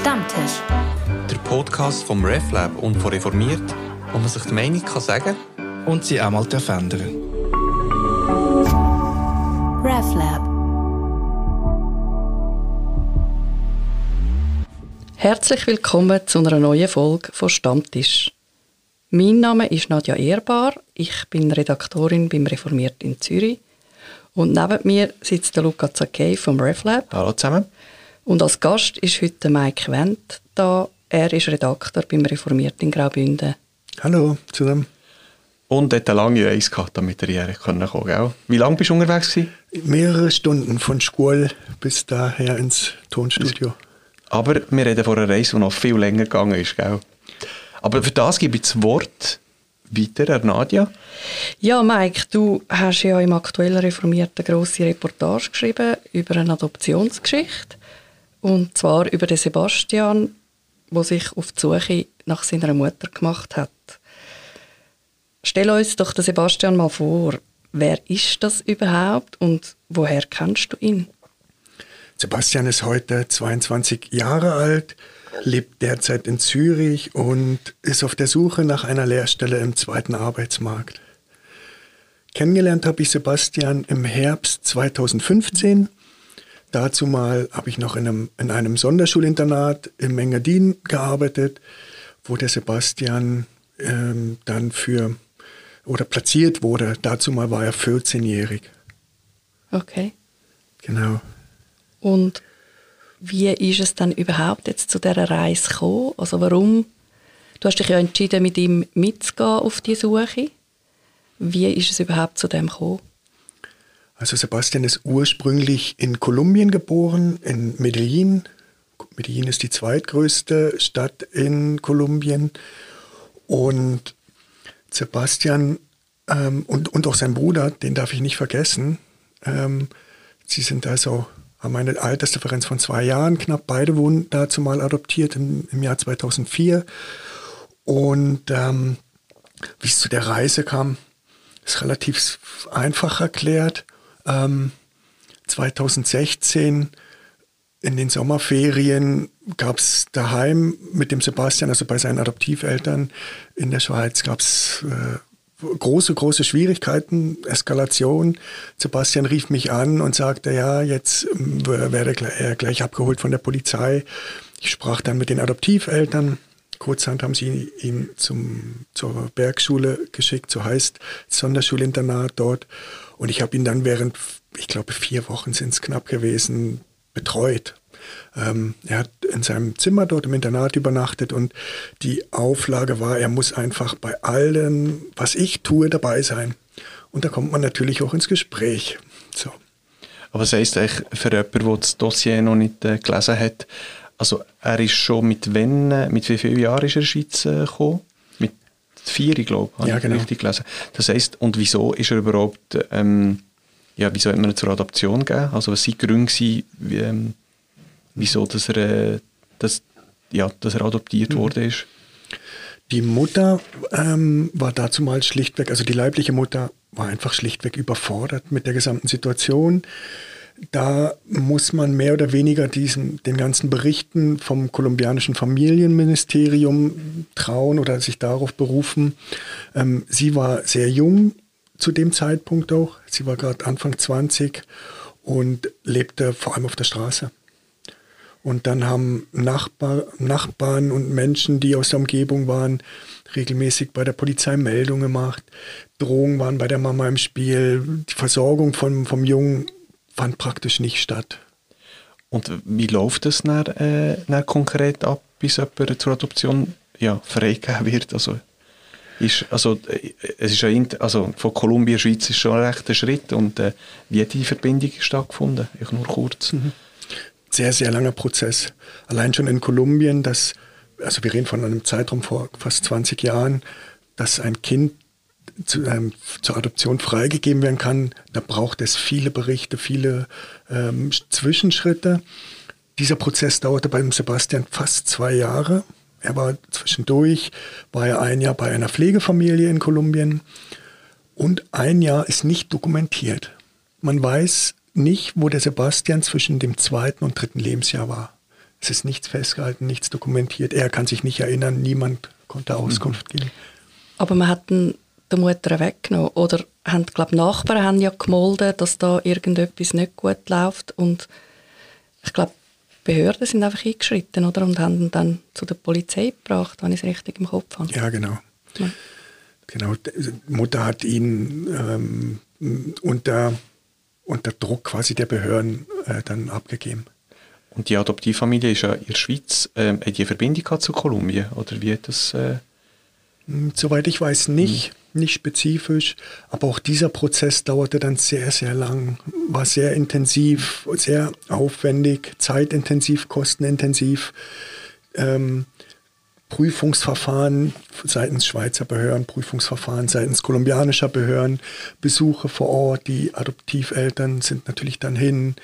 Stammtisch. Der Podcast vom RefLab und von Reformiert, wo man sich die Meinung kann sagen und sie auch mal ändern RefLab. Herzlich willkommen zu einer neuen Folge von Stammtisch. Mein Name ist Nadja Ehrbar, ich bin Redaktorin beim Reformiert in Zürich und neben mir sitzt der Luca Zakei vom RefLab. Hallo zusammen. Und als Gast ist heute Mike Wendt da. Er ist Redakteur beim Reformiert in Graubünden. Hallo zusammen. Und hat eine lange Reise gehabt, damit er hierher kommen konnte. Wie lange bist du unterwegs? Gewesen? Mehrere Stunden von Schkuhl bis daher ins Tonstudio. Aber wir reden von einer Reise, die noch viel länger gegangen ist. Gell? Aber für das gebe ich das Wort weiter an Nadja. Ja, Mike, du hast ja im aktuellen Reformierten eine grosse Reportage geschrieben über eine Adoptionsgeschichte. Und zwar über den Sebastian, der sich auf die Suche nach seiner Mutter gemacht hat. Stell uns doch den Sebastian mal vor. Wer ist das überhaupt und woher kennst du ihn? Sebastian ist heute 22 Jahre alt, lebt derzeit in Zürich und ist auf der Suche nach einer Lehrstelle im zweiten Arbeitsmarkt. Kennengelernt habe ich Sebastian im Herbst 2015 Dazu mal habe ich noch in einem, in einem Sonderschulinternat im Engadin gearbeitet, wo der Sebastian ähm, dann für oder platziert wurde. Dazu mal war er 14-jährig. Okay. Genau. Und wie ist es dann überhaupt jetzt zu dieser Reise gekommen? Also warum? Du hast dich ja entschieden, mit ihm mitzugehen auf die Suche. Wie ist es überhaupt zu dem gekommen? Also Sebastian ist ursprünglich in Kolumbien geboren, in Medellin. Medellin ist die zweitgrößte Stadt in Kolumbien. Und Sebastian ähm, und, und auch sein Bruder, den darf ich nicht vergessen. Ähm, sie sind also, haben eine Altersdifferenz von zwei Jahren knapp. Beide wurden dazu mal adoptiert im, im Jahr 2004. Und ähm, wie es zu der Reise kam, ist relativ einfach erklärt ähm, 2016 in den Sommerferien gab es daheim mit dem Sebastian, also bei seinen Adoptiveltern in der Schweiz, gab es äh, große, große Schwierigkeiten, Eskalation. Sebastian rief mich an und sagte, ja, jetzt äh, werde er gleich abgeholt von der Polizei. Ich sprach dann mit den Adoptiveltern. Kurzhand haben sie ihn zum, zur Bergschule geschickt, so heißt Sonderschulinternat dort. Und ich habe ihn dann während, ich glaube, vier Wochen sind es knapp gewesen, betreut. Ähm, er hat in seinem Zimmer dort im Internat übernachtet und die Auflage war, er muss einfach bei allem, was ich tue, dabei sein. Und da kommt man natürlich auch ins Gespräch. So. Aber was heisst eigentlich für jemanden, der das Dossier noch nicht äh, gelesen hat, also er ist schon mit wann, äh, mit wie vielen Jahren ist er in die Schweiz äh, gekommen? Vier, glaube ich, ja, genau. richtig gelesen. Das heisst, und wieso ist er überhaupt, ähm, ja, wieso hat man ihn zur Adoption gegeben? Also was sind die Gründe wie, ähm, wieso, dass er, äh, dass, ja, dass er adoptiert mhm. worden ist? Die Mutter ähm, war dazu mal schlichtweg, also die leibliche Mutter war einfach schlichtweg überfordert mit der gesamten Situation da muss man mehr oder weniger diesen, den ganzen Berichten vom kolumbianischen Familienministerium trauen oder sich darauf berufen. Ähm, sie war sehr jung zu dem Zeitpunkt auch. Sie war gerade Anfang 20 und lebte vor allem auf der Straße. Und dann haben Nachbar, Nachbarn und Menschen, die aus der Umgebung waren, regelmäßig bei der Polizei Meldungen gemacht. Drohungen waren bei der Mama im Spiel. Die Versorgung vom, vom Jungen fand praktisch nicht statt. Und wie läuft das dann, äh, dann konkret ab, bis jemand zur Adoption ja, freigegeben wird? Also, ist, also, äh, es ist ein, also von Kolumbien Schweiz ist schon ein rechter Schritt. Und äh, wie hat die Verbindung stattgefunden? Ich nur kurz. Mhm. Sehr, sehr langer Prozess. Allein schon in Kolumbien, dass, also wir reden von einem Zeitraum vor fast 20 Jahren, dass ein Kind zu, ähm, zur Adoption freigegeben werden kann, da braucht es viele Berichte, viele ähm, Zwischenschritte. Dieser Prozess dauerte beim Sebastian fast zwei Jahre. Er war zwischendurch, war er ein Jahr bei einer Pflegefamilie in Kolumbien und ein Jahr ist nicht dokumentiert. Man weiß nicht, wo der Sebastian zwischen dem zweiten und dritten Lebensjahr war. Es ist nichts festgehalten, nichts dokumentiert. Er kann sich nicht erinnern, niemand konnte Auskunft geben. Aber man hat den, der Mutter weggenommen. Oder haben, glaub, Nachbarn haben ja gemolden, dass da irgendetwas nicht gut läuft. Und ich glaube, Behörden sind einfach eingeschritten oder? und haben ihn dann zu der Polizei gebracht, wenn ich es richtig im Kopf habe. Ja, genau. Ja. Genau, die Mutter hat ihn ähm, unter, unter Druck quasi der Behörden äh, dann abgegeben. Und die Adoptivfamilie ist ja in der Schweiz, äh, hat die Verbindung zu Kolumbien oder wie hat das... Äh hm, Soweit ich weiß nicht, mhm. Nicht spezifisch, aber auch dieser Prozess dauerte dann sehr, sehr lang, war sehr intensiv, sehr aufwendig, zeitintensiv, kostenintensiv. Ähm, Prüfungsverfahren seitens Schweizer Behörden, Prüfungsverfahren seitens kolumbianischer Behörden, Besuche vor Ort, die Adoptiveltern sind natürlich dann hin,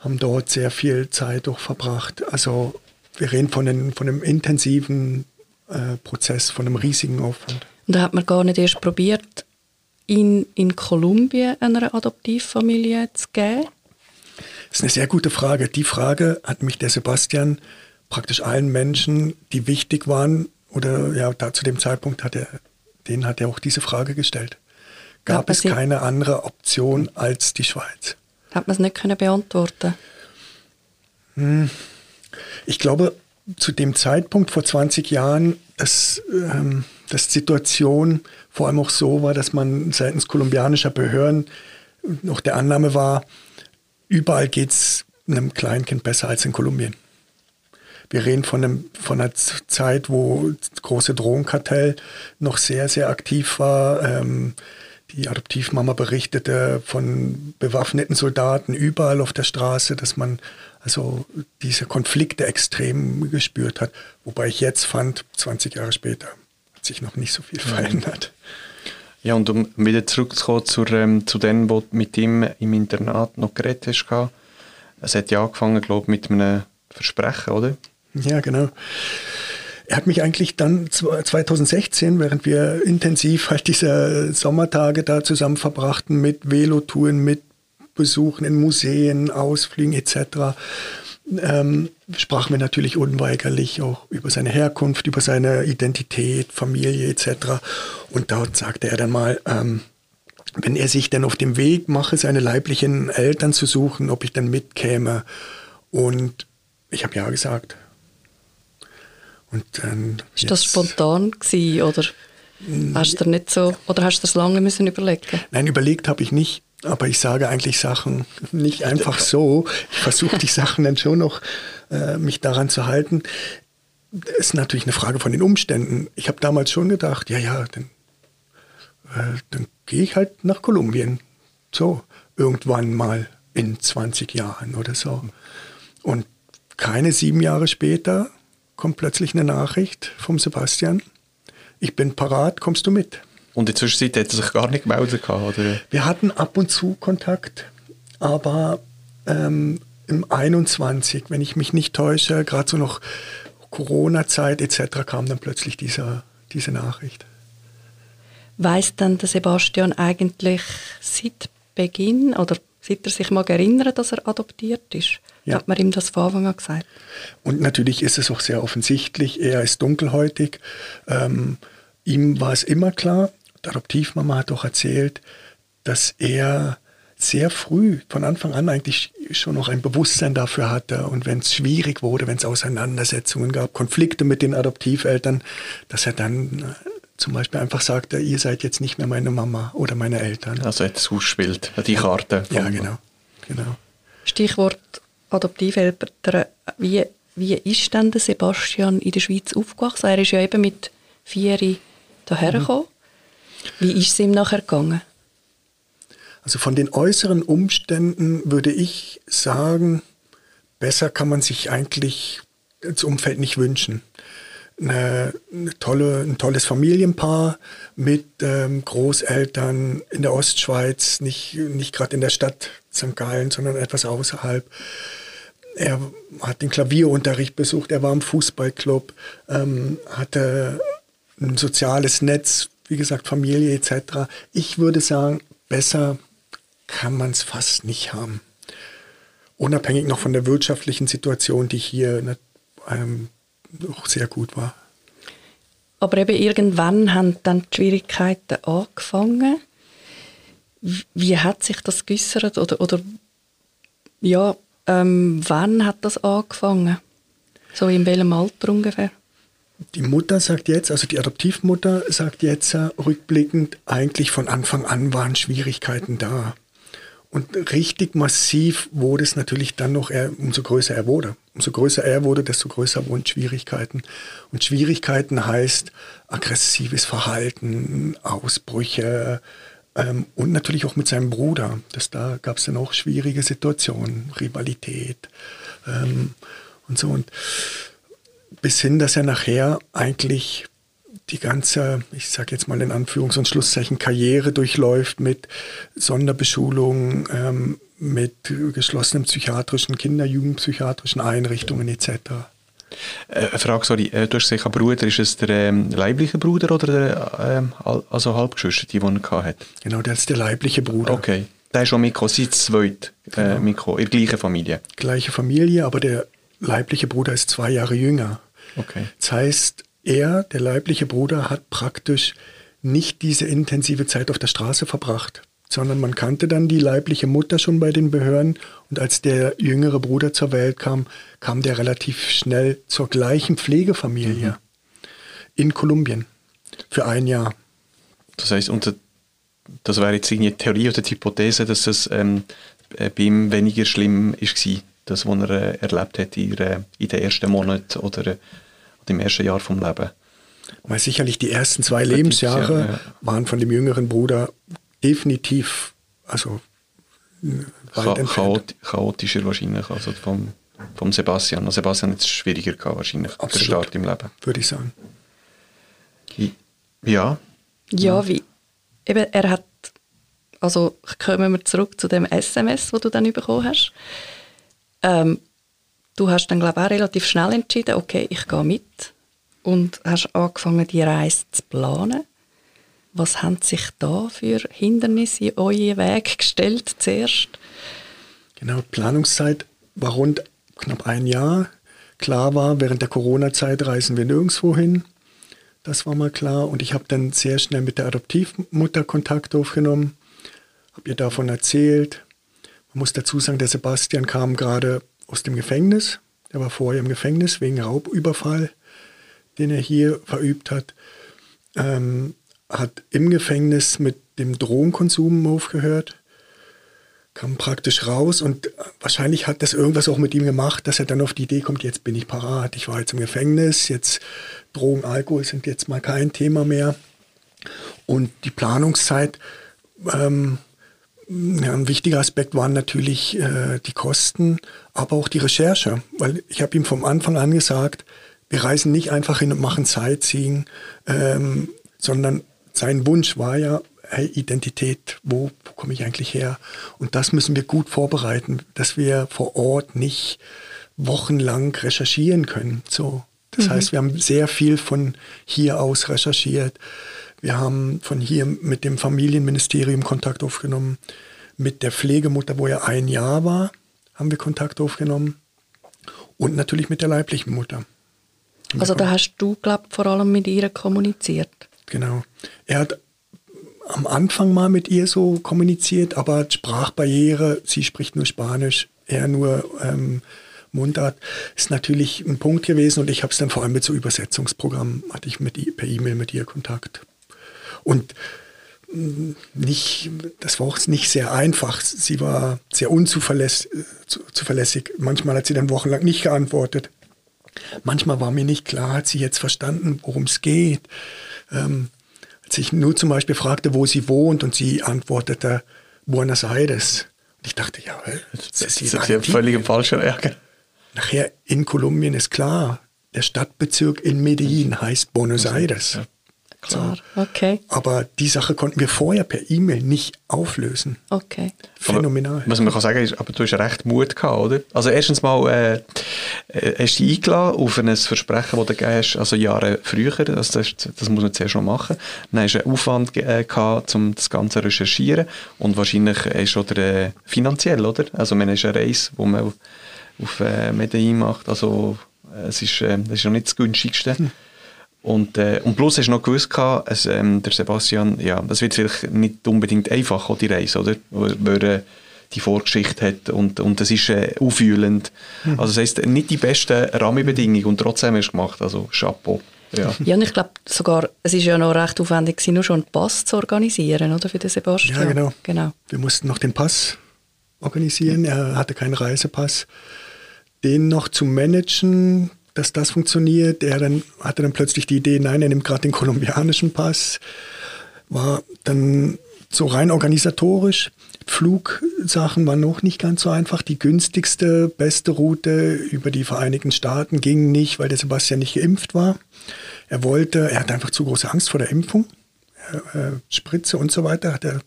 haben dort sehr viel Zeit auch verbracht. Also wir reden von, einem, von einem intensiven äh, Prozess, von einem riesigen Aufwand. Und da hat man gar nicht erst probiert, ihn in Kolumbien einer Adoptivfamilie zu geben? Das ist eine sehr gute Frage. Die Frage hat mich der Sebastian praktisch allen Menschen, die wichtig waren, oder ja, da zu dem Zeitpunkt hat er, denen hat er auch diese Frage gestellt. Gab es keine andere Option als die Schweiz? Hat man es nicht können beantworten? Hm. Ich glaube, zu dem Zeitpunkt vor 20 Jahren, dass, ähm, dass die Situation vor allem auch so war, dass man seitens kolumbianischer Behörden noch der Annahme war, überall geht es einem Kleinkind besser als in Kolumbien. Wir reden von, einem, von einer Zeit, wo das große Drogenkartell noch sehr, sehr aktiv war. Ähm, die Adoptivmama berichtete von bewaffneten Soldaten überall auf der Straße, dass man also diese Konflikte extrem gespürt hat. Wobei ich jetzt fand, 20 Jahre später hat sich noch nicht so viel verändert. Ja, und um wieder zurückzukommen zur, ähm, zu denen, wo mit ihm im Internat noch geredet hast, es hat ja angefangen, glaube ich, mit einem Versprechen, oder? Ja, genau. Er hat mich eigentlich dann 2016, während wir intensiv halt diese Sommertage da zusammen verbrachten mit Velotouren, mit Besuchen in Museen, Ausflügen etc., ähm, sprachen wir natürlich unweigerlich auch über seine Herkunft, über seine Identität, Familie etc. Und dort sagte er dann mal, ähm, wenn er sich dann auf dem Weg mache, seine leiblichen Eltern zu suchen, ob ich dann mitkäme. Und ich habe ja gesagt. Und dann ist das spontan gewesen, oder hast du nicht so oder hast du das lange müssen überlegen? Nein, überlegt habe ich nicht, aber ich sage eigentlich Sachen nicht einfach so. Ich versuche die Sachen dann schon noch äh, mich daran zu halten. Das ist natürlich eine Frage von den Umständen. Ich habe damals schon gedacht, ja, ja, dann, äh, dann gehe ich halt nach Kolumbien. So, irgendwann mal in 20 Jahren oder so. Und keine sieben Jahre später kommt plötzlich eine Nachricht vom Sebastian. Ich bin parat, kommst du mit? Und in der Zwischenzeit hat er sich gar nicht gemeldet? Oder? Wir hatten ab und zu Kontakt, aber ähm, im 21, wenn ich mich nicht täusche, gerade so noch Corona-Zeit etc., kam dann plötzlich dieser, diese Nachricht. Weiß dann der Sebastian eigentlich seit Beginn oder seit er sich mal erinnert, dass er adoptiert ist? Ja. Hat man ihm das von Anfang an gesagt? Und natürlich ist es auch sehr offensichtlich, er ist dunkelhäutig. Ähm, ihm war es immer klar, die Adoptivmama hat auch erzählt, dass er sehr früh, von Anfang an eigentlich schon noch ein Bewusstsein dafür hatte. Und wenn es schwierig wurde, wenn es Auseinandersetzungen gab, Konflikte mit den Adoptiveltern, dass er dann äh, zum Beispiel einfach sagte, ihr seid jetzt nicht mehr meine Mama oder meine Eltern. Also jetzt ausspielt, die Karte. Ja, genau. genau. Stichwort Adoptiveltern. Wie, wie ist denn der Sebastian in der Schweiz aufgewachsen? Er ist ja eben mit vier hierher mhm. Wie ist es ihm nachher gegangen? Also von den äußeren Umständen würde ich sagen, besser kann man sich eigentlich das Umfeld nicht wünschen eine, eine tolle, ein tolles Familienpaar mit ähm, Großeltern in der Ostschweiz, nicht, nicht gerade in der Stadt St. Gallen, sondern etwas außerhalb. Er hat den Klavierunterricht besucht, er war im Fußballclub, ähm, hatte ein soziales Netz, wie gesagt, Familie etc. Ich würde sagen, besser kann man es fast nicht haben. Unabhängig noch von der wirtschaftlichen Situation, die hier ähm, auch sehr gut war. Aber eben irgendwann haben dann die Schwierigkeiten angefangen. Wie hat sich das geäußert? Oder, oder ja, ähm, wann hat das angefangen? So in welchem Alter ungefähr? Die Mutter sagt jetzt, also die Adoptivmutter sagt jetzt rückblickend, eigentlich von Anfang an waren Schwierigkeiten da. Und richtig massiv wurde es natürlich dann noch, umso größer er wurde. Umso größer er wurde, desto größer wurden Schwierigkeiten. Und Schwierigkeiten heißt aggressives Verhalten, Ausbrüche ähm, und natürlich auch mit seinem Bruder. Das, da gab es dann auch schwierige Situationen, Rivalität ähm, und so. Und bis hin, dass er nachher eigentlich die ganze, ich sage jetzt mal in Anführungs- und Schlusszeichen, Karriere durchläuft mit Sonderbeschulung, ähm, mit geschlossenen psychiatrischen, Kinder-, Jugendpsychiatrischen Einrichtungen etc. Äh, eine Frage, sorry, äh, du hast gesagt, Bruder, ist es der ähm, leibliche Bruder oder der ähm, also Halbgeschwister, die er hat? Genau, das ist der leibliche Bruder. Okay, der ist schon mitgekommen, seit zweit äh, genau. mitgekommen, in der gleichen Familie? Gleiche Familie, aber der leibliche Bruder ist zwei Jahre jünger. Okay. Das heißt, er, der leibliche Bruder, hat praktisch nicht diese intensive Zeit auf der Straße verbracht, sondern man kannte dann die leibliche Mutter schon bei den Behörden und als der jüngere Bruder zur Welt kam, kam der relativ schnell zur gleichen Pflegefamilie mhm. in Kolumbien für ein Jahr. Das heißt, unter, das wäre jetzt eine Theorie oder die Hypothese, dass das ähm, äh, bei ihm weniger schlimm war, das, was er äh, erlebt hat in, in den ersten Monaten oder im ersten Jahr vom Leben. Weil sicherlich die ersten zwei Lebensjahre ja, ja. waren von dem jüngeren Bruder definitiv, also weit Chaot chaotischer wahrscheinlich, also vom, vom Sebastian. Also Sebastian hat es schwieriger gehabt wahrscheinlich, Absolut. der Start im Leben. Würde ich sagen. Ja. Ja, wie, eben, er hat, also kommen wir zurück zu dem SMS, wo du dann bekommen hast. Ähm, du hast dann, glaube ich, auch relativ schnell entschieden, okay, ich gehe mit und hast angefangen, die Reise zu planen. Was haben sich da für Hindernisse in euren Weg gestellt zuerst? Genau, Planungszeit war rund knapp ein Jahr. Klar war, während der Corona-Zeit reisen wir nirgendwo hin. Das war mal klar. Und ich habe dann sehr schnell mit der Adoptivmutter Kontakt aufgenommen, habe ihr davon erzählt. Muss dazu sagen, der Sebastian kam gerade aus dem Gefängnis. Er war vorher im Gefängnis wegen Raubüberfall, den er hier verübt hat. Ähm, hat im Gefängnis mit dem Drogenkonsum aufgehört, kam praktisch raus und wahrscheinlich hat das irgendwas auch mit ihm gemacht, dass er dann auf die Idee kommt, jetzt bin ich parat, ich war jetzt im Gefängnis, jetzt Drogen, Alkohol sind jetzt mal kein Thema mehr. Und die Planungszeit ähm, ja, ein wichtiger Aspekt waren natürlich äh, die Kosten, aber auch die Recherche, weil ich habe ihm vom Anfang an gesagt, wir reisen nicht einfach hin und machen Sightseeing, ähm, sondern sein Wunsch war ja, hey, Identität, wo, wo komme ich eigentlich her? Und das müssen wir gut vorbereiten, dass wir vor Ort nicht wochenlang recherchieren können. So, das mhm. heißt, wir haben sehr viel von hier aus recherchiert. Wir haben von hier mit dem Familienministerium Kontakt aufgenommen. Mit der Pflegemutter, wo er ein Jahr war, haben wir Kontakt aufgenommen. Und natürlich mit der leiblichen Mutter. Also da hast du, glaube ich, vor allem mit ihr kommuniziert. Genau. Er hat am Anfang mal mit ihr so kommuniziert, aber Sprachbarriere, sie spricht nur Spanisch, er nur ähm, Mundart, ist natürlich ein Punkt gewesen und ich habe es dann vor allem mit so Übersetzungsprogrammen, hatte ich mit, per E-Mail mit ihr Kontakt. Und mm, nicht, das war auch nicht sehr einfach. Sie war sehr unzuverlässig. Manchmal hat sie dann wochenlang nicht geantwortet. Manchmal war mir nicht klar, hat sie jetzt verstanden, worum es geht. Ähm, als ich nur zum Beispiel fragte, wo sie wohnt und sie antwortete Buenos Aires. Und ich dachte, ja, das ist, das ist völlig im falschen Ärger. Nachher in Kolumbien ist klar, der Stadtbezirk in Medellin heißt Buenos Aires. Ja. Klar, okay. Aber die Sache konnten wir vorher per E-Mail nicht auflösen. Okay. Phänomenal. Aber, was man kann sagen ist, aber du hast recht Mut gehabt, oder? Also erstens mal äh, äh, hast du dich eingeladen auf ein Versprechen, das du gegeben hast, also Jahre früher, also das, das muss man zuerst schon machen. Dann hast du einen Aufwand äh, gehabt, um das Ganze zu recherchieren und wahrscheinlich ist oder äh, finanziell, oder? Also man ist eine Reise, die man auf äh, Medellin macht, also es ist, äh, das ist noch nicht das günstigste. Hm. Und, äh, und plus hast du noch gewusst, gehabt, es, ähm, der Sebastian, ja, das wird vielleicht nicht unbedingt einfach, die Reise, oder? Weil er die Vorgeschichte hat und, und das ist äh, auffühlend. Mhm. Also das heisst, nicht die besten Rahmenbedingungen und trotzdem hast du es gemacht, also Chapeau. Ja. ja, und ich glaube sogar, es ist ja noch recht aufwendig nur schon einen Pass zu organisieren, oder, für den Sebastian? Ja, genau. genau. Wir mussten noch den Pass organisieren, er hatte keinen Reisepass. Den noch zu managen, dass das funktioniert. Er dann, hatte dann plötzlich die Idee, nein, er nimmt gerade den kolumbianischen Pass. War dann so rein organisatorisch. Flugsachen waren noch nicht ganz so einfach. Die günstigste, beste Route über die Vereinigten Staaten ging nicht, weil der Sebastian nicht geimpft war. Er wollte, er hatte einfach zu große Angst vor der Impfung. Äh, Spritze und so weiter hat er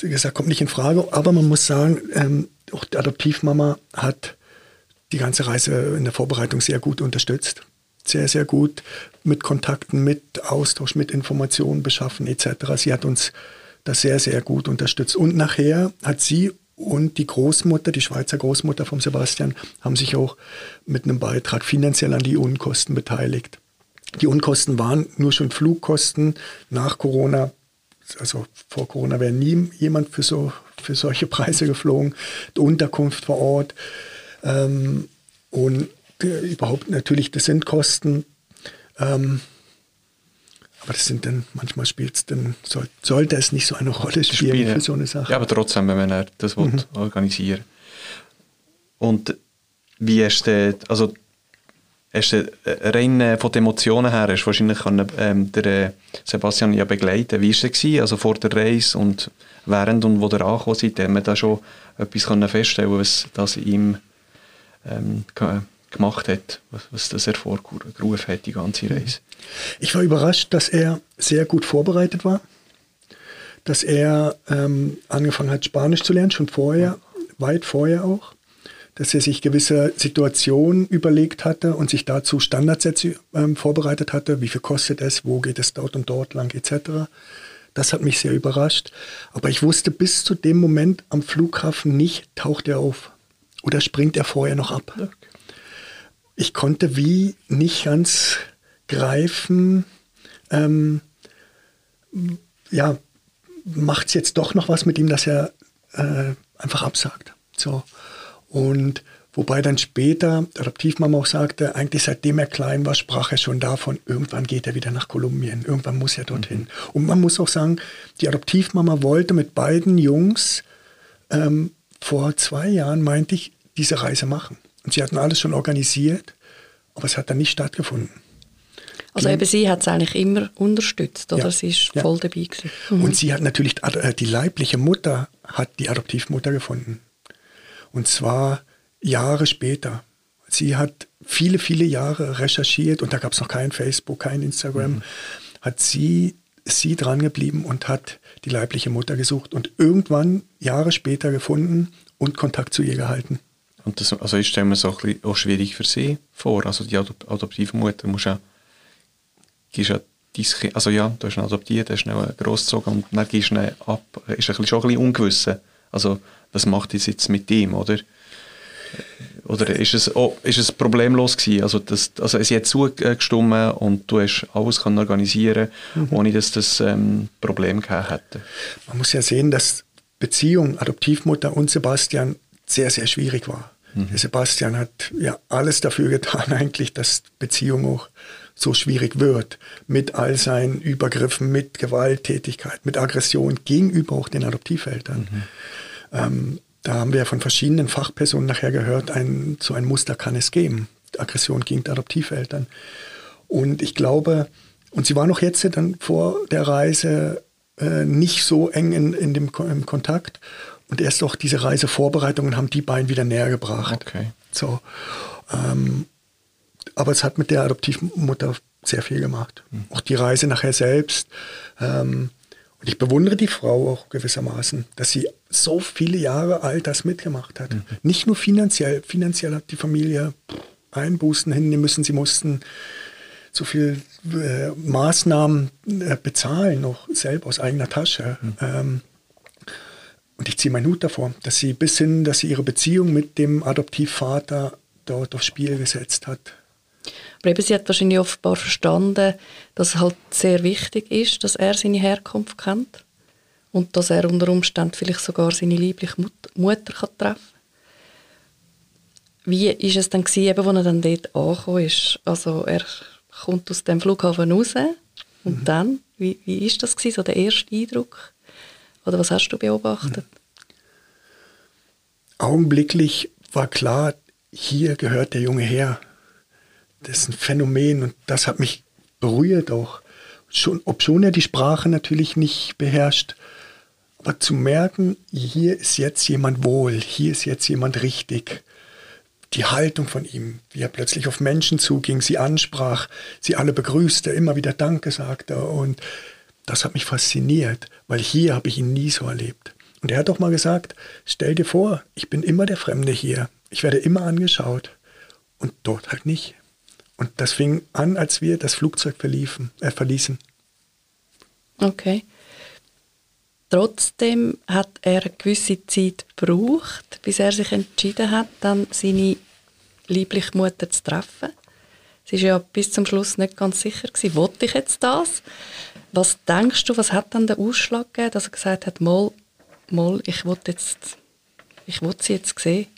gesagt, kommt nicht in Frage. Aber man muss sagen, ähm, auch die Adoptivmama hat die ganze Reise in der Vorbereitung sehr gut unterstützt. Sehr, sehr gut mit Kontakten, mit Austausch, mit Informationen beschaffen etc. Sie hat uns das sehr, sehr gut unterstützt. Und nachher hat sie und die Großmutter, die Schweizer Großmutter von Sebastian, haben sich auch mit einem Beitrag finanziell an die Unkosten beteiligt. Die Unkosten waren nur schon Flugkosten nach Corona. Also vor Corona wäre nie jemand für, so, für solche Preise geflogen. Die Unterkunft vor Ort ähm, und äh, überhaupt natürlich, das sind Kosten. Ähm, aber das sind dann, manchmal spielt es dann, soll, sollte es nicht so eine Rolle spielen, spielen. für so eine Sache. Ja, aber trotzdem, wenn man das mhm. organisieren Und wie hast du, also hast du rein äh, von den Emotionen her, hast du wahrscheinlich können, ähm, der äh, Sebastian ja begleiten. Wie war es also vor der Reise und während und wo der angekommen seid, haben wir da schon etwas können feststellen, was das ihm ähm, gemacht hat, was, was das hervorgerufen hat, die ganze Reise. Ich war überrascht, dass er sehr gut vorbereitet war, dass er ähm, angefangen hat, Spanisch zu lernen, schon vorher, weit vorher auch, dass er sich gewisse Situationen überlegt hatte und sich dazu Standardsätze ähm, vorbereitet hatte, wie viel kostet es, wo geht es dort und dort lang etc. Das hat mich sehr überrascht. Aber ich wusste bis zu dem Moment am Flughafen nicht, taucht er auf oder springt er vorher noch ab. Okay ich konnte wie nicht ganz greifen, ähm, ja, macht es jetzt doch noch was mit ihm, dass er äh, einfach absagt. So. Und wobei dann später Adoptivmama auch sagte, eigentlich seitdem er klein war, sprach er schon davon, irgendwann geht er wieder nach Kolumbien, irgendwann muss er dorthin. Mhm. Und man muss auch sagen, die Adoptivmama wollte mit beiden Jungs ähm, vor zwei Jahren, meinte ich, diese Reise machen. Und sie hatten alles schon organisiert, aber es hat dann nicht stattgefunden. Also eben sie hat es eigentlich immer unterstützt, oder? Ja, sie ist voll ja. dabei gewesen. Mhm. Und sie hat natürlich, äh, die leibliche Mutter hat die Adoptivmutter gefunden. Und zwar Jahre später. Sie hat viele, viele Jahre recherchiert und da gab es noch kein Facebook, kein Instagram. Mhm. Hat sie, sie dran geblieben und hat die leibliche Mutter gesucht und irgendwann Jahre später gefunden und Kontakt zu ihr gehalten. Und das, also ich stelle mir so ein auch schwierig für sie vor. Also die adoptive Mutter muss ja, gibst ja dein kind, also ja, du hast ihn adoptiert, hast ihn großgezogen und dann gehst du ab. Ist ein bisschen, schon ein bisschen ungewiss. Also was macht das jetzt mit ihm, oder? Oder ist es, oh, ist es problemlos gewesen? Also, das, also es hat zugestimmt und du hast alles können organisieren mhm. ohne dass das ähm, Problem gehabt hätte. Man muss ja sehen, dass Beziehung Adoptivmutter und Sebastian sehr, sehr schwierig war. Mhm. Sebastian hat ja alles dafür getan, eigentlich, dass Beziehung auch so schwierig wird. Mit all seinen Übergriffen, mit Gewalttätigkeit, mit Aggression gegenüber auch den Adoptiveltern. Mhm. Ähm, da haben wir von verschiedenen Fachpersonen nachher gehört, ein, so ein Muster kann es geben. Aggression gegen Adoptiveltern. Und ich glaube, und sie war noch jetzt dann vor der Reise äh, nicht so eng in, in dem im Kontakt. Und erst auch diese Reisevorbereitungen haben die beiden wieder näher gebracht. Okay. So, ähm, aber es hat mit der Adoptivmutter sehr viel gemacht. Mhm. Auch die Reise nachher selbst. Ähm, und ich bewundere die Frau auch gewissermaßen, dass sie so viele Jahre all das mitgemacht hat. Mhm. Nicht nur finanziell. Finanziell hat die Familie Einbußen hinnehmen müssen. Sie mussten so viel äh, Maßnahmen äh, bezahlen, noch selbst aus eigener Tasche. Mhm. Ähm, und ich ziehe meinen Hut davor, dass sie bis hin, dass sie ihre Beziehung mit dem Adoptivvater dort aufs Spiel gesetzt hat. Aber eben, sie hat wahrscheinlich offenbar verstanden, dass es halt sehr wichtig ist, dass er seine Herkunft kennt und dass er unter Umständen vielleicht sogar seine liebliche Mut Mutter kann treffen Wie ist es dann gewesen, eben, als er dann dort angekommen ist? Also er kommt aus dem Flughafen raus und mhm. dann, wie, wie ist das gewesen, so der erste Eindruck? Oder was hast du beobachtet? Augenblicklich war klar, hier gehört der Junge her. Das ist ein Phänomen und das hat mich berührt auch. Schon, obschon er die Sprache natürlich nicht beherrscht, aber zu merken, hier ist jetzt jemand wohl, hier ist jetzt jemand richtig. Die Haltung von ihm, wie er plötzlich auf Menschen zuging, sie ansprach, sie alle begrüßte, immer wieder Danke sagte. Und das hat mich fasziniert, weil hier habe ich ihn nie so erlebt. Und er hat doch mal gesagt, stell dir vor, ich bin immer der Fremde hier. Ich werde immer angeschaut. Und dort halt nicht. Und das fing an, als wir das Flugzeug verliefen, äh, verließen. Okay. Trotzdem hat er eine gewisse Zeit gebraucht, bis er sich entschieden hat, dann seine liebliche Mutter zu treffen. Sie ist ja bis zum Schluss nicht ganz sicher gewesen, wollte ich jetzt das? Was denkst du, was hat dann den Ausschlag gegeben, dass er gesagt hat, mal, mal, ich will jetzt, ich will sie jetzt sehen?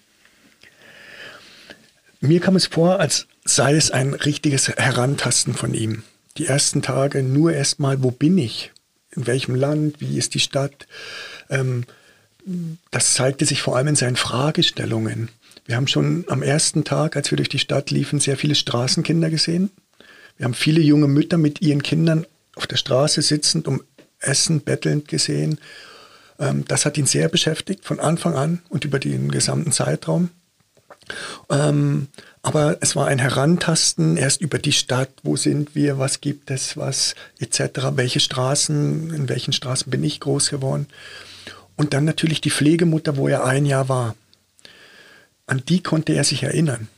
Mir kam es vor, als sei es ein richtiges Herantasten von ihm. Die ersten Tage nur erstmal, wo bin ich? In welchem Land, wie ist die Stadt. Ähm, das zeigte sich vor allem in seinen Fragestellungen. Wir haben schon am ersten Tag, als wir durch die Stadt liefen, sehr viele Straßenkinder gesehen. Wir haben viele junge Mütter mit ihren Kindern auf der Straße sitzend, um Essen bettelnd gesehen. Ähm, das hat ihn sehr beschäftigt von Anfang an und über den gesamten Zeitraum. Aber es war ein Herantasten erst über die Stadt, wo sind wir, was gibt es, was etc., welche Straßen, in welchen Straßen bin ich groß geworden. Und dann natürlich die Pflegemutter, wo er ein Jahr war. An die konnte er sich erinnern.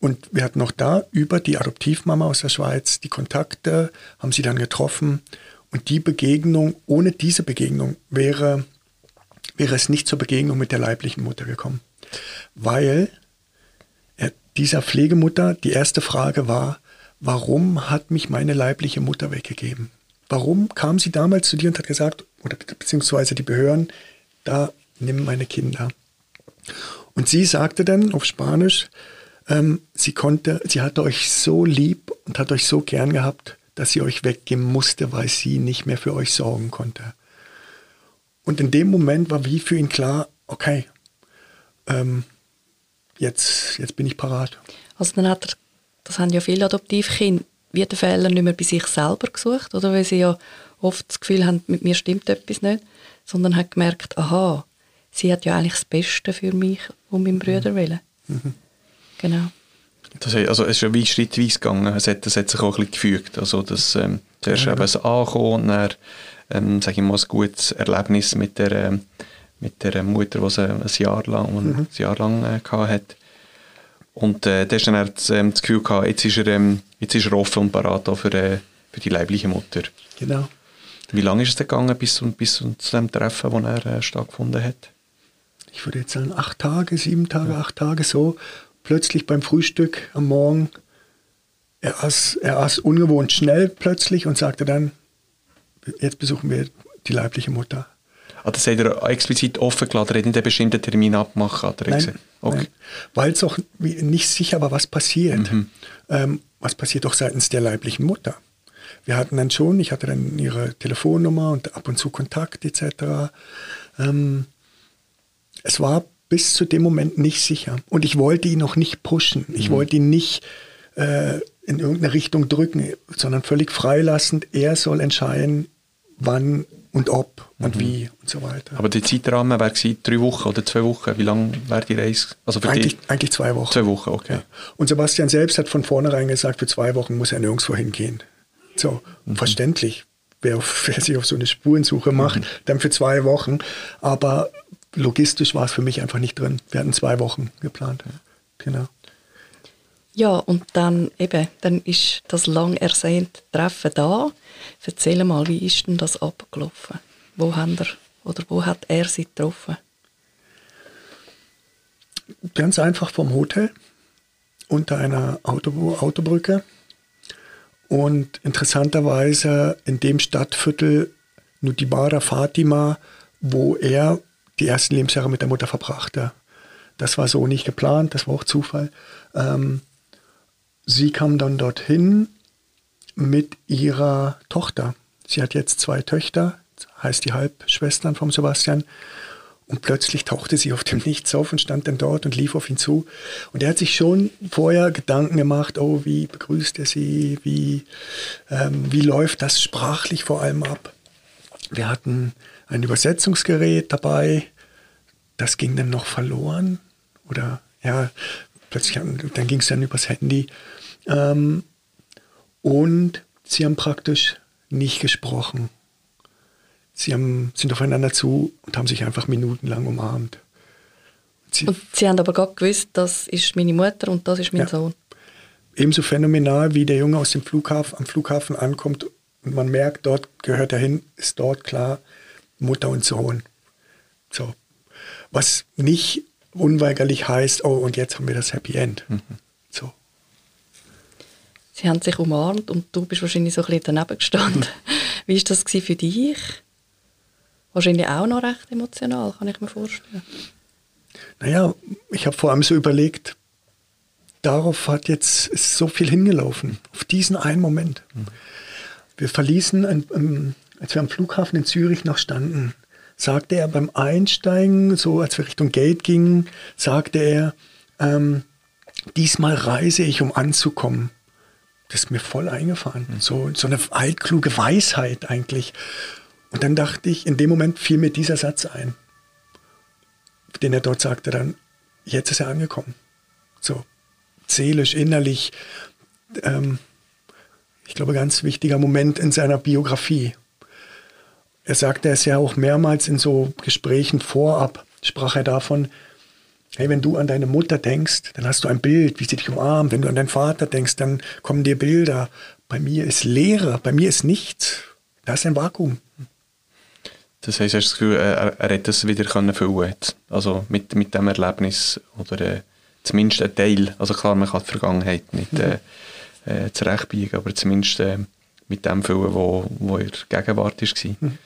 Und wir hatten noch da über die Adoptivmama aus der Schweiz die Kontakte, haben sie dann getroffen. Und die Begegnung, ohne diese Begegnung wäre, wäre es nicht zur Begegnung mit der leiblichen Mutter gekommen. Weil dieser Pflegemutter, die erste Frage war, warum hat mich meine leibliche Mutter weggegeben? Warum kam sie damals zu dir und hat gesagt, oder beziehungsweise die Behörden, da nimm meine Kinder. Und sie sagte dann auf Spanisch, ähm, sie konnte, sie hatte euch so lieb und hat euch so gern gehabt, dass sie euch weggeben musste, weil sie nicht mehr für euch sorgen konnte. Und in dem Moment war wie für ihn klar, okay, ähm, jetzt, jetzt bin ich parat. Also dann hat er, das haben ja viele Adoptivkinder, wie den Fehler nicht mehr bei sich selber gesucht, oder weil sie ja oft das Gefühl haben, mit mir stimmt etwas nicht, sondern hat gemerkt, aha, sie hat ja eigentlich das Beste für mich und meinen Brüder mhm. willen. Mhm. Genau. Das, also es ist ja wie schrittweise gegangen, es hat, es hat sich auch ein bisschen gefügt, also das, ähm, zuerst ja, eben das Ankommen und dann, ähm, sage ich mal, ein gutes Erlebnis mit der ähm, mit der Mutter, die sie ein Jahr lang, mhm. ein Jahr lang äh, hatte. Und äh, da hast dann das, ähm, das Gefühl gehabt, jetzt ist er, ähm, jetzt ist er offen und parat für, äh, für die leibliche Mutter. Genau. Wie lange ist es denn gegangen bis, bis zu dem Treffen, wo er äh, stattgefunden hat? Ich würde jetzt sagen, acht Tage, sieben Tage, ja. acht Tage so. Plötzlich beim Frühstück am Morgen, er aß, er aß ungewohnt schnell plötzlich und sagte dann, jetzt besuchen wir die leibliche Mutter. Ah, das hat er explizit offen gelassen, er hat nicht einen bestimmten Termin abgemacht, hat er nein, okay. Weil es auch nicht sicher war, was passiert. Mhm. Ähm, was passiert auch seitens der leiblichen Mutter. Wir hatten dann schon, ich hatte dann ihre Telefonnummer und ab und zu Kontakt etc. Ähm, es war bis zu dem Moment nicht sicher. Und ich wollte ihn noch nicht pushen. Ich mhm. wollte ihn nicht äh, in irgendeine Richtung drücken, sondern völlig freilassend. Er soll entscheiden, wann und ob und mhm. wie und so weiter. Aber der Zeitrahmen wäre drei Wochen oder zwei Wochen. Wie lange wäre die Reise? Also für eigentlich, die? eigentlich zwei Wochen. Zwei Wochen, okay. Ja. Und Sebastian selbst hat von vornherein gesagt, für zwei Wochen muss er nirgendwo hingehen. So, mhm. verständlich. Wer, auf, wer, sich auf so eine Spurensuche macht, mhm. dann für zwei Wochen. Aber logistisch war es für mich einfach nicht drin. Wir hatten zwei Wochen geplant. Genau. Ja, und dann eben, dann ist das lang ersehnte Treffen da. Erzähl mal, wie ist denn das abgelaufen? Wo, haben er, oder wo hat er sie getroffen? Ganz einfach vom Hotel. unter einer Auto, Autobrücke. Und interessanterweise in dem Stadtviertel Nutibara Fatima, wo er die ersten Lebensjahre mit der Mutter verbrachte. Das war so nicht geplant, das war auch Zufall. Ähm, sie kam dann dorthin mit ihrer Tochter. Sie hat jetzt zwei Töchter, heißt die Halbschwestern vom Sebastian. Und plötzlich tauchte sie auf dem Nichts auf und stand dann dort und lief auf ihn zu. Und er hat sich schon vorher Gedanken gemacht, oh, wie begrüßt er sie, wie, ähm, wie läuft das sprachlich vor allem ab. Wir hatten ein Übersetzungsgerät dabei, das ging dann noch verloren. Oder ja, plötzlich, dann ging es dann übers Handy. Ähm, und sie haben praktisch nicht gesprochen. Sie haben, sind aufeinander zu und haben sich einfach minutenlang umarmt. Sie, und Sie haben aber gerade gewusst, das ist meine Mutter und das ist mein ja. Sohn. Ebenso phänomenal, wie der Junge aus dem Flughafen, am Flughafen ankommt und man merkt, dort gehört er hin, ist dort klar Mutter und Sohn. So. Was nicht unweigerlich heißt, oh, und jetzt haben wir das Happy End. Mhm. Sie haben sich umarmt und du bist wahrscheinlich so ein bisschen daneben gestanden. Wie war das für dich? Wahrscheinlich auch noch recht emotional, kann ich mir vorstellen. Naja, ich habe vor allem so überlegt, darauf hat jetzt so viel hingelaufen, auf diesen einen Moment. Mhm. Wir verließen, ein, um, als wir am Flughafen in Zürich noch standen, sagte er beim Einsteigen, so als wir Richtung Gate gingen, sagte er, ähm, diesmal reise ich, um anzukommen. Das ist mir voll eingefahren. Mhm. So, so eine altkluge Weisheit eigentlich. Und dann dachte ich, in dem Moment fiel mir dieser Satz ein, den er dort sagte dann, jetzt ist er angekommen. So seelisch, innerlich, ähm, ich glaube, ganz wichtiger Moment in seiner Biografie. Er sagte es ja auch mehrmals in so Gesprächen vorab, sprach er davon, hey, wenn du an deine Mutter denkst, dann hast du ein Bild, wie sie dich umarmt. Wenn du an deinen Vater denkst, dann kommen dir Bilder. Bei mir ist Leere, bei mir ist nichts. Da ist ein Vakuum. Das heißt, hast du das Gefühl, er, er hat das wieder können füllen Also mit, mit dem Erlebnis oder äh, zumindest ein Teil. Also klar, man kann die Vergangenheit nicht mhm. äh, äh, zurechtbiegen, aber zumindest äh, mit dem füllen, wo, wo er Gegenwart war. Mhm.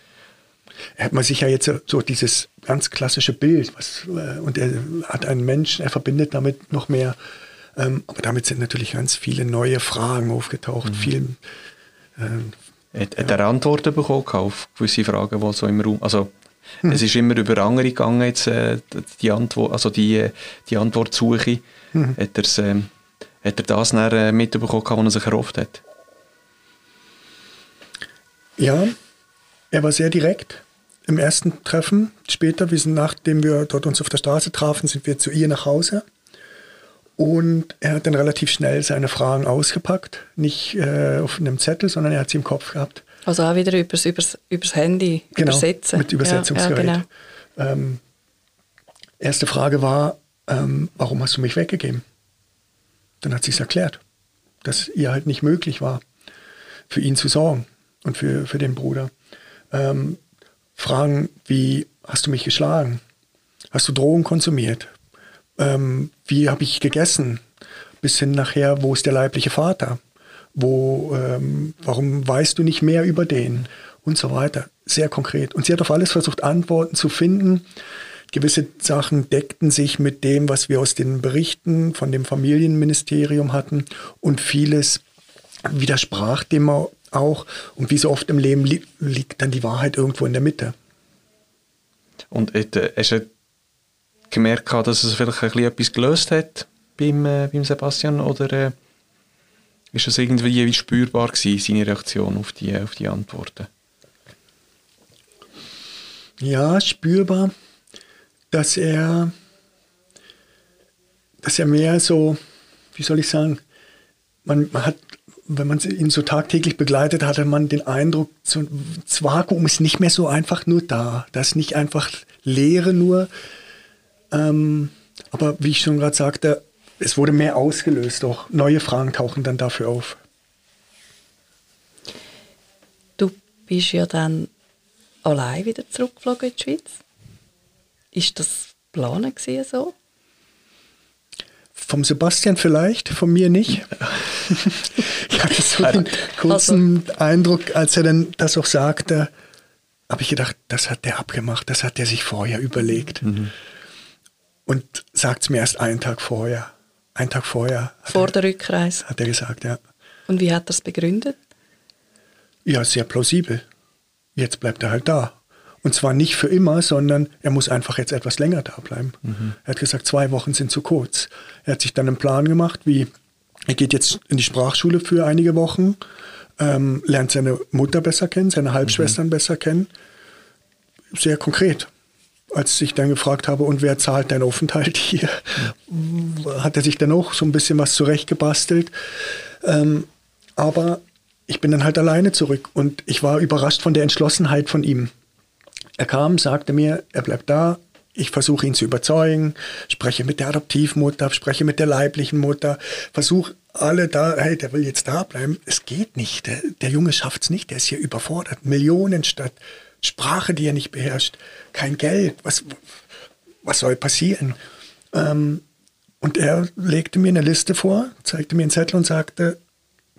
Hat man sich ja jetzt so dieses ganz klassische Bild, was, äh, und er hat einen Menschen, er verbindet damit noch mehr, ähm, aber damit sind natürlich ganz viele neue Fragen aufgetaucht, mhm. viel, äh, hat, hat er Antworten bekommen auf gewisse Fragen, die so im Raum... Also, hm. es ist immer über andere gegangen, jetzt, äh, die, Antwort, also die, die Antwortsuche. Hm. Hat, äh, hat er das dann, äh, mitbekommen, was er sich erhofft hat? Ja, er war sehr direkt im ersten Treffen. Später, wir sind, nachdem wir dort uns auf der Straße trafen, sind wir zu ihr nach Hause. Und er hat dann relativ schnell seine Fragen ausgepackt. Nicht äh, auf einem Zettel, sondern er hat sie im Kopf gehabt. Also auch wieder übers, übers, übers Handy genau, übersetzen. mit Übersetzungsgerät. Ja, ja, genau. ähm, erste Frage war, ähm, warum hast du mich weggegeben? Dann hat sie es erklärt, dass ihr halt nicht möglich war, für ihn zu sorgen und für, für den Bruder. Ähm, Fragen wie, hast du mich geschlagen? Hast du Drogen konsumiert? ähm, wie habe ich gegessen, bis hin nachher, wo ist der leibliche Vater, wo, ähm, warum weißt du nicht mehr über den und so weiter. Sehr konkret. Und sie hat auf alles versucht, Antworten zu finden. Gewisse Sachen deckten sich mit dem, was wir aus den Berichten von dem Familienministerium hatten und vieles widersprach dem auch. Und wie so oft im Leben li liegt dann die Wahrheit irgendwo in der Mitte. Und äh, hast du gemerkt, dass es vielleicht ein bisschen etwas gelöst hat beim, äh, beim Sebastian oder äh, ist es irgendwie wie spürbar gewesen, seine Reaktion auf die, auf die Antworten? Ja, spürbar, dass er, dass er mehr so, wie soll ich sagen, man, man hat, wenn man ihn so tagtäglich begleitet, hatte man den Eindruck, so, das Vakuum ist nicht mehr so einfach nur da. Das ist nicht einfach Leere nur, ähm, aber wie ich schon gerade sagte, es wurde mehr ausgelöst, auch neue Fragen tauchen dann dafür auf. Du bist ja dann allein wieder zurückgeflogen in die Schweiz. Ist das planen so? Vom Sebastian vielleicht, von mir nicht. ich hatte so einen kurzen also. Eindruck, als er dann das auch sagte, habe ich gedacht, das hat der abgemacht, das hat der sich vorher überlegt. Mhm. Und sagt es mir erst einen Tag vorher. Einen Tag vorher. Vor er, der Rückreise. Hat er gesagt, ja. Und wie hat er es begründet? Ja, sehr plausibel. Jetzt bleibt er halt da. Und zwar nicht für immer, sondern er muss einfach jetzt etwas länger da bleiben. Mhm. Er hat gesagt, zwei Wochen sind zu kurz. Er hat sich dann einen Plan gemacht, wie er geht jetzt in die Sprachschule für einige Wochen, ähm, lernt seine Mutter besser kennen, seine Halbschwestern mhm. besser kennen. Sehr konkret. Als ich dann gefragt habe, und wer zahlt deinen Aufenthalt hier, mhm. hat er sich dann auch so ein bisschen was zurechtgebastelt. Ähm, aber ich bin dann halt alleine zurück und ich war überrascht von der Entschlossenheit von ihm. Er kam, sagte mir, er bleibt da. Ich versuche ihn zu überzeugen, spreche mit der Adoptivmutter, spreche mit der leiblichen Mutter, versuche alle da, hey, der will jetzt da bleiben. Es geht nicht. Der, der Junge schafft es nicht, der ist hier überfordert. Millionen statt Sprache, die er nicht beherrscht, kein Geld. Was, was soll passieren? Ähm, und er legte mir eine Liste vor, zeigte mir einen Zettel und sagte,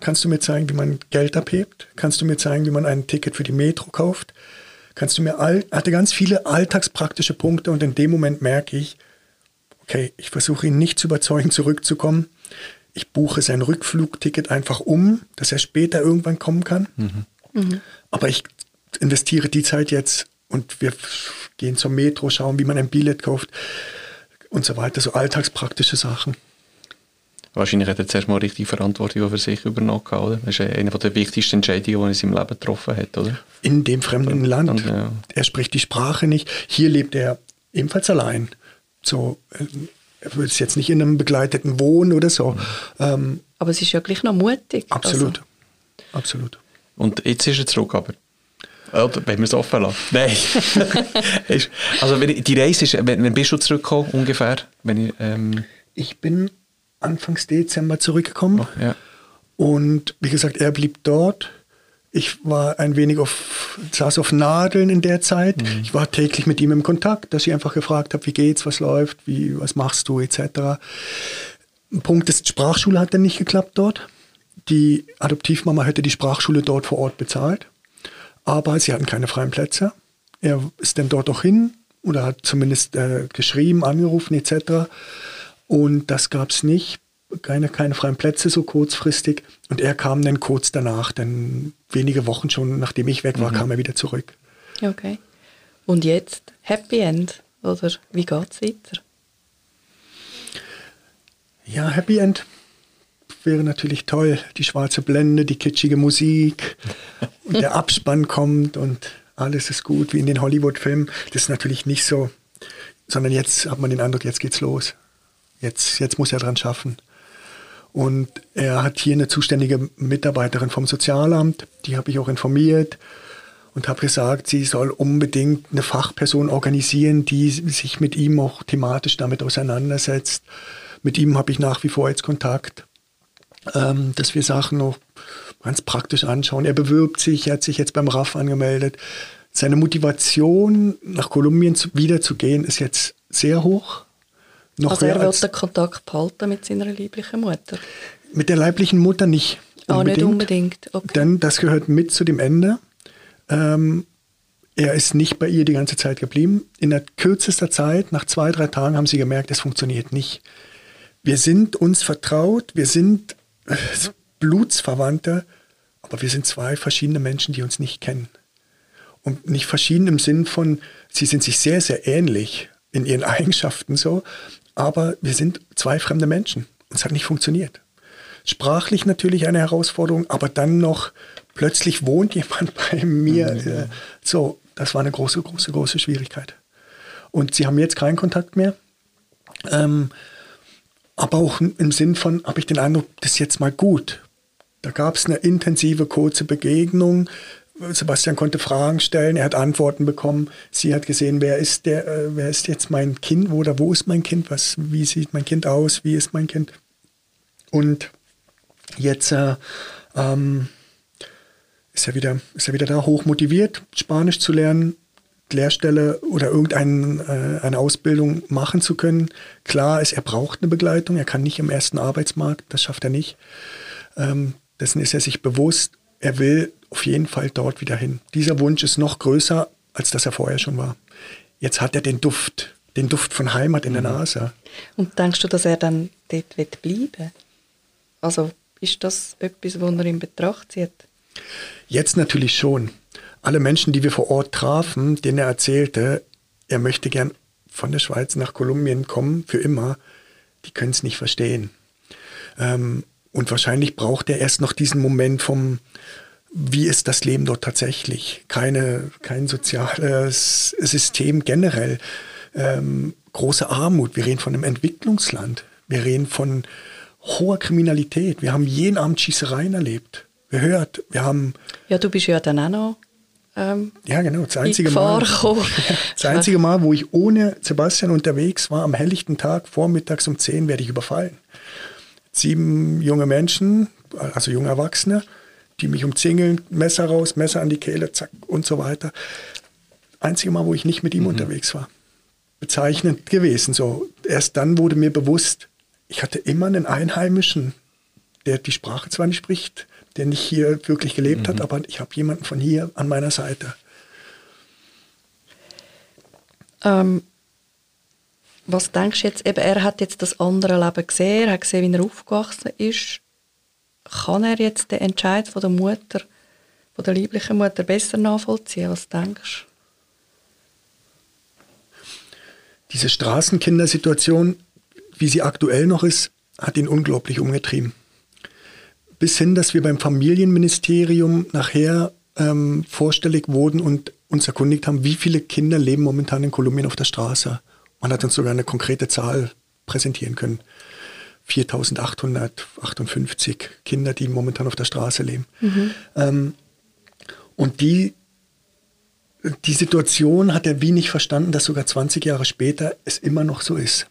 kannst du mir zeigen, wie man Geld abhebt? Kannst du mir zeigen, wie man ein Ticket für die Metro kauft? Kannst du mir all, hatte ganz viele alltagspraktische Punkte und in dem Moment merke ich, okay, ich versuche ihn nicht zu überzeugen, zurückzukommen. Ich buche sein Rückflugticket einfach um, dass er später irgendwann kommen kann. Mhm. Mhm. Aber ich investiere die Zeit jetzt und wir gehen zur Metro, schauen, wie man ein Billett kauft und so weiter, so alltagspraktische Sachen. Wahrscheinlich hat er zuerst mal richtig Verantwortung für sich übernommen, oder? Das ist eine der wichtigsten Entscheidungen, die er in seinem Leben getroffen hat, oder? In dem fremden Land. Und, ja. Er spricht die Sprache nicht. Hier lebt er ebenfalls allein. So, äh, er würde jetzt nicht in einem begleiteten Wohnen oder so. Mhm. Ähm, aber es ist ja gleich noch mutig. Absolut. Also. Absolut. Und jetzt ist er zurück, aber oder wenn wir es offen lassen. Nein. also die Reise ist, wenn, wenn bist du zurückgekommen ungefähr? Wenn ich, ähm ich bin Anfangs Dezember zurückgekommen. Oh, ja. Und wie gesagt, er blieb dort. Ich war ein wenig auf, saß auf Nadeln in der Zeit. Mhm. Ich war täglich mit ihm im Kontakt, dass ich einfach gefragt habe, wie geht's, was läuft, wie, was machst du, etc. Ein Punkt ist, Sprachschule hat dann nicht geklappt dort. Die Adoptivmama hätte die Sprachschule dort vor Ort bezahlt, aber sie hatten keine freien Plätze. Er ist dann dort auch hin oder hat zumindest äh, geschrieben, angerufen etc. Und das gab es nicht. Keine, keine freien Plätze so kurzfristig. Und er kam dann kurz danach, dann wenige Wochen schon, nachdem ich weg war, mhm. kam er wieder zurück. Okay. Und jetzt Happy End? Oder wie geht es weiter? Ja, Happy End wäre natürlich toll. Die schwarze Blende, die kitschige Musik und der Abspann kommt und alles ist gut, wie in den Hollywood-Filmen. Das ist natürlich nicht so, sondern jetzt hat man den Eindruck, jetzt geht's los. Jetzt, jetzt muss er dran schaffen. Und er hat hier eine zuständige Mitarbeiterin vom Sozialamt, die habe ich auch informiert und habe gesagt, sie soll unbedingt eine Fachperson organisieren, die sich mit ihm auch thematisch damit auseinandersetzt. Mit ihm habe ich nach wie vor jetzt Kontakt, ähm, dass wir Sachen noch ganz praktisch anschauen. Er bewirbt sich, er hat sich jetzt beim RAF angemeldet. Seine Motivation, nach Kolumbien zu, wiederzugehen, ist jetzt sehr hoch. Noch also er will den Kontakt behalten mit seiner leiblichen Mutter? Mit der leiblichen Mutter nicht Ah, nicht unbedingt. Okay. Denn das gehört mit zu dem Ende. Ähm, er ist nicht bei ihr die ganze Zeit geblieben. In der kürzester Zeit, nach zwei, drei Tagen, haben sie gemerkt, es funktioniert nicht. Wir sind uns vertraut, wir sind äh, Blutsverwandte, aber wir sind zwei verschiedene Menschen, die uns nicht kennen. Und nicht verschieden im Sinn von, sie sind sich sehr, sehr ähnlich in ihren Eigenschaften so, aber wir sind zwei fremde Menschen. Es hat nicht funktioniert. Sprachlich natürlich eine Herausforderung, aber dann noch plötzlich wohnt jemand bei mir. Mhm. Äh, so, das war eine große, große, große Schwierigkeit. Und sie haben jetzt keinen Kontakt mehr. Ähm, aber auch im Sinn von, habe ich den Eindruck, das ist jetzt mal gut. Da gab es eine intensive, kurze Begegnung. Sebastian konnte Fragen stellen, er hat Antworten bekommen. Sie hat gesehen, wer ist der, äh, wer ist jetzt mein Kind oder wo ist mein Kind, was, wie sieht mein Kind aus, wie ist mein Kind. Und jetzt äh, ähm, ist er wieder, ist er wieder da, hoch motiviert, Spanisch zu lernen, Lehrstelle oder irgendeine äh, eine Ausbildung machen zu können. Klar ist, er braucht eine Begleitung, er kann nicht im ersten Arbeitsmarkt, das schafft er nicht. Ähm, dessen ist er sich bewusst, er will auf jeden Fall dort wieder hin. Dieser Wunsch ist noch größer, als dass er vorher schon war. Jetzt hat er den Duft, den Duft von Heimat in der mhm. Nase. Und denkst du, dass er dann dort wird bleiben Also ist das etwas, was er in Betracht zieht? Jetzt natürlich schon. Alle Menschen, die wir vor Ort trafen, denen er erzählte, er möchte gern von der Schweiz nach Kolumbien kommen, für immer, die können es nicht verstehen. Ähm, und wahrscheinlich braucht er erst noch diesen Moment vom, wie ist das Leben dort tatsächlich? Keine, kein soziales System generell. Ähm, große Armut. Wir reden von einem Entwicklungsland. Wir reden von hoher Kriminalität. Wir haben jeden Abend Schießereien erlebt. Wir hört, wir haben. Ja, du bist ja dann auch noch. Ähm, ja, genau. Das einzige, Mal, das einzige Mal, wo ich ohne Sebastian unterwegs war, am helllichten Tag, vormittags um 10 werde ich überfallen. Sieben junge Menschen, also junge Erwachsene, die mich umzingeln, Messer raus, Messer an die Kehle, zack und so weiter. Einzige Mal, wo ich nicht mit ihm mhm. unterwegs war. Bezeichnend gewesen. So. Erst dann wurde mir bewusst, ich hatte immer einen Einheimischen, der die Sprache zwar nicht spricht, der nicht hier wirklich gelebt mhm. hat, aber ich habe jemanden von hier an meiner Seite. Ähm, was denkst du jetzt, eben, er hat jetzt das andere Leben gesehen, er hat gesehen, wie er aufgewachsen ist kann er jetzt den Entscheid von der Mutter, von der lieblichen Mutter besser nachvollziehen? Was denkst du? Diese Straßenkindersituation, wie sie aktuell noch ist, hat ihn unglaublich umgetrieben. Bis hin, dass wir beim Familienministerium nachher ähm, vorstellig wurden und uns erkundigt haben, wie viele Kinder leben momentan in Kolumbien auf der Straße. Man hat uns sogar eine konkrete Zahl präsentieren können. 4858 Kinder, die momentan auf der Straße leben. Mhm. Ähm, und die, die Situation hat er wie nicht verstanden, dass sogar 20 Jahre später es immer noch so ist.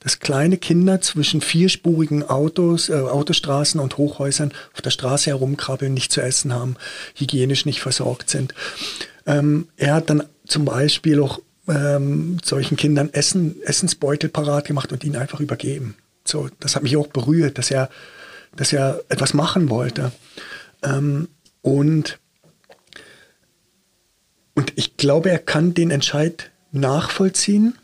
Dass kleine Kinder zwischen vierspurigen Autos, äh, Autostraßen und Hochhäusern auf der Straße herumkrabbeln, nicht zu essen haben, hygienisch nicht versorgt sind. Ähm, er hat dann zum Beispiel auch ähm, solchen Kindern Essen, Essensbeutel parat gemacht und ihnen einfach übergeben. So, das hat mich auch berührt, dass er, dass er etwas machen wollte. Ähm, und, und ich glaube, er kann den Entscheid nachvollziehen,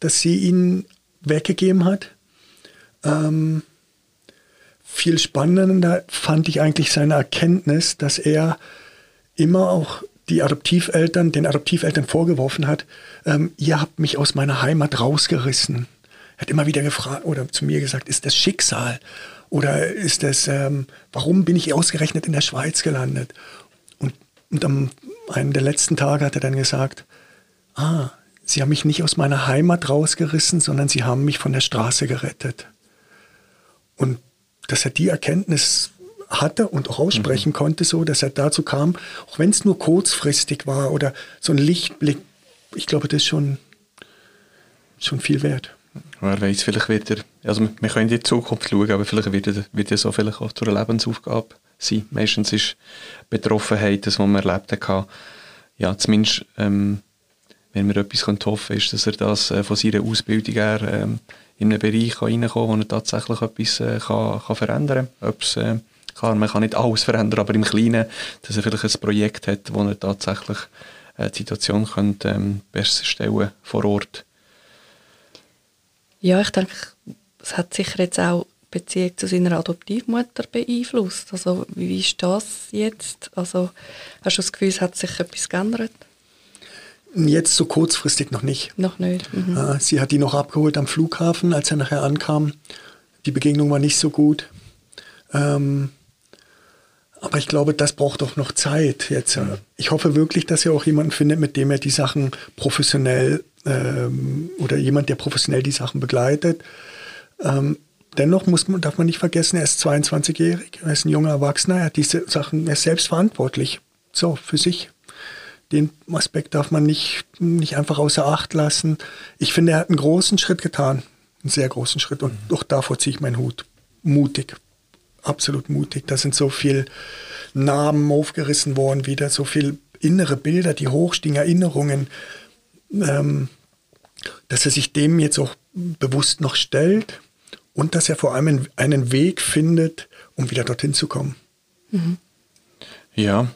dass sie ihn weggegeben hat. Ähm, viel spannender fand ich eigentlich seine Erkenntnis, dass er immer auch die Adoptiveltern, den Adoptiveltern vorgeworfen hat, ähm, ihr habt mich aus meiner Heimat rausgerissen hat immer wieder gefragt oder zu mir gesagt, ist das Schicksal? Oder ist das, ähm, warum bin ich ausgerechnet in der Schweiz gelandet? Und, und am einem der letzten Tage hat er dann gesagt, ah, Sie haben mich nicht aus meiner Heimat rausgerissen, sondern Sie haben mich von der Straße gerettet. Und dass er die Erkenntnis hatte und auch aussprechen mhm. konnte, so dass er dazu kam, auch wenn es nur kurzfristig war oder so ein Lichtblick, ich glaube, das ist schon, schon viel wert. Wer weiß, vielleicht wird er, also wir können in die Zukunft schauen, aber vielleicht wird er, wird er so vielleicht auch zu einer Lebensaufgabe sein. Meistens ist Betroffenheit, das, was man erlebt hat, ja, zumindest, ähm, wenn wir etwas hoffen können, ist, dass er das äh, von seiner Ausbildung her ähm, in einen Bereich reinkommen kann, wo er tatsächlich etwas äh, kann, kann verändern kann. äh, klar, man kann nicht alles verändern, aber im Kleinen, dass er vielleicht ein Projekt hat, wo er tatsächlich äh, die Situation könnte, ähm, besser stellen vor Ort ja, ich denke, es hat sicher jetzt auch die Beziehung zu seiner Adoptivmutter beeinflusst. Also wie ist das jetzt? Also hast du das Gefühl, es hat sich etwas geändert? Jetzt so kurzfristig noch nicht. Noch nicht. Mhm. Äh, sie hat ihn noch abgeholt am Flughafen, als er nachher ankam. Die Begegnung war nicht so gut. Ähm, aber ich glaube, das braucht auch noch Zeit jetzt. Mhm. Ich hoffe wirklich, dass er auch jemanden findet, mit dem er die Sachen professionell ähm, oder jemand, der professionell die Sachen begleitet. Ähm, dennoch muss man, darf man nicht vergessen, er ist 22-jährig, er ist ein junger Erwachsener, er hat diese Sachen, er ist selbst verantwortlich. So, für sich. Den Aspekt darf man nicht, nicht einfach außer Acht lassen. Ich finde, er hat einen großen Schritt getan. Einen sehr großen Schritt. Und mhm. auch davor ziehe ich meinen Hut. Mutig. Absolut mutig. Da sind so viele Namen aufgerissen worden, wieder so viel innere Bilder, die hochstehen Erinnerungen, ähm, dass er sich dem jetzt auch bewusst noch stellt und dass er vor allem einen Weg findet, um wieder dorthin zu kommen. Mhm. Ja.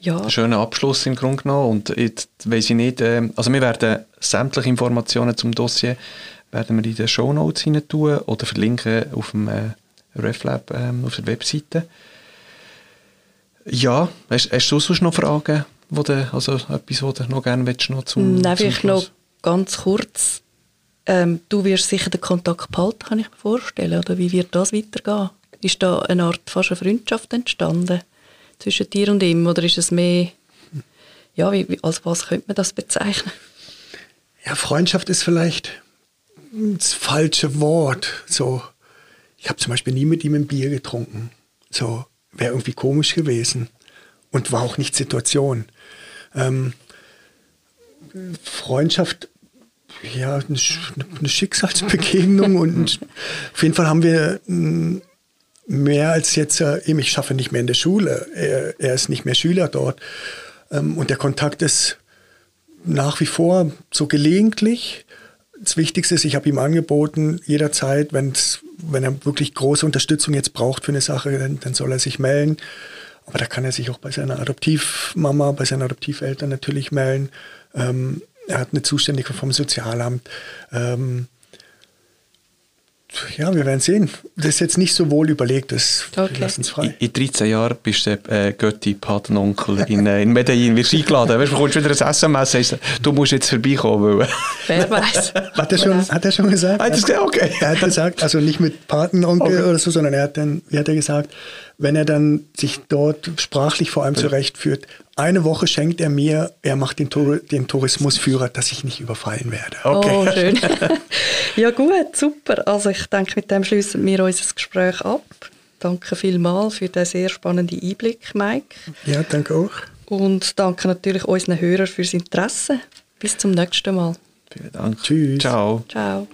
Ja. Schöner Abschluss im Grunde genommen. Und jetzt weiss ich nicht, äh, also wir werden sämtliche Informationen zum Dossier werden wir in den Show Notes hinein tun oder verlinken auf dem äh, RefLab ähm, auf der Webseite. Ja, hast, hast du sonst noch Fragen, wo du, also etwas, was du noch gerne willst, noch zum Nein, zum vielleicht noch ganz kurz. Ähm, du wirst sicher den Kontakt behalten, kann ich mir vorstellen. Oder wie wird das weitergehen? Ist da eine Art fast eine Freundschaft entstanden zwischen dir und ihm? Oder ist es mehr, ja, wie, als was könnte man das bezeichnen? Ja, Freundschaft ist vielleicht das falsche Wort. So, ich habe zum Beispiel nie mit ihm ein Bier getrunken. So, wäre irgendwie komisch gewesen und war auch nicht Situation. Ähm, Freundschaft, ja, eine, eine Schicksalsbegegnung und auf jeden Fall haben wir mm, mehr als jetzt, äh, eben, ich schaffe nicht mehr in der Schule, er, er ist nicht mehr Schüler dort ähm, und der Kontakt ist nach wie vor so gelegentlich. Das Wichtigste ist, ich habe ihm angeboten, jederzeit, wenn's, wenn er wirklich große Unterstützung jetzt braucht für eine Sache, dann, dann soll er sich melden. Aber da kann er sich auch bei seiner Adoptivmama, bei seinen Adoptiveltern natürlich melden. Ähm, er hat eine Zuständige vom Sozialamt. Ähm, ja, wir werden sehen. Das ist jetzt nicht so wohl überlegt, das okay. lassen es frei. In, in 13 Jahren bist du äh, Götti, Patenonkel in, äh, in Medellin, wirst eingeladen. Weißt, du bekommst wieder ein SMS, heißt, du musst jetzt vorbeikommen. Weil Wer weiß. Hat er schon, hat er schon gesagt? Hat er gesagt, okay. Er hat gesagt, also nicht mit Patenonkel okay. oder so, sondern er hat dann, wie hat er gesagt, wenn er dann sich dort sprachlich vor allem zurechtführt, eine Woche schenkt er mir, er macht den, Tour, den Tourismusführer, dass ich nicht überfallen werde. Okay. Oh, schön. ja gut, super. Also ich denke, mit dem schließen wir unser Gespräch ab. Danke vielmals für den sehr spannenden Einblick, Mike. Ja, danke auch. Und danke natürlich unseren Hörern fürs Interesse. Bis zum nächsten Mal. Vielen Dank. Tschüss. Ciao. Ciao.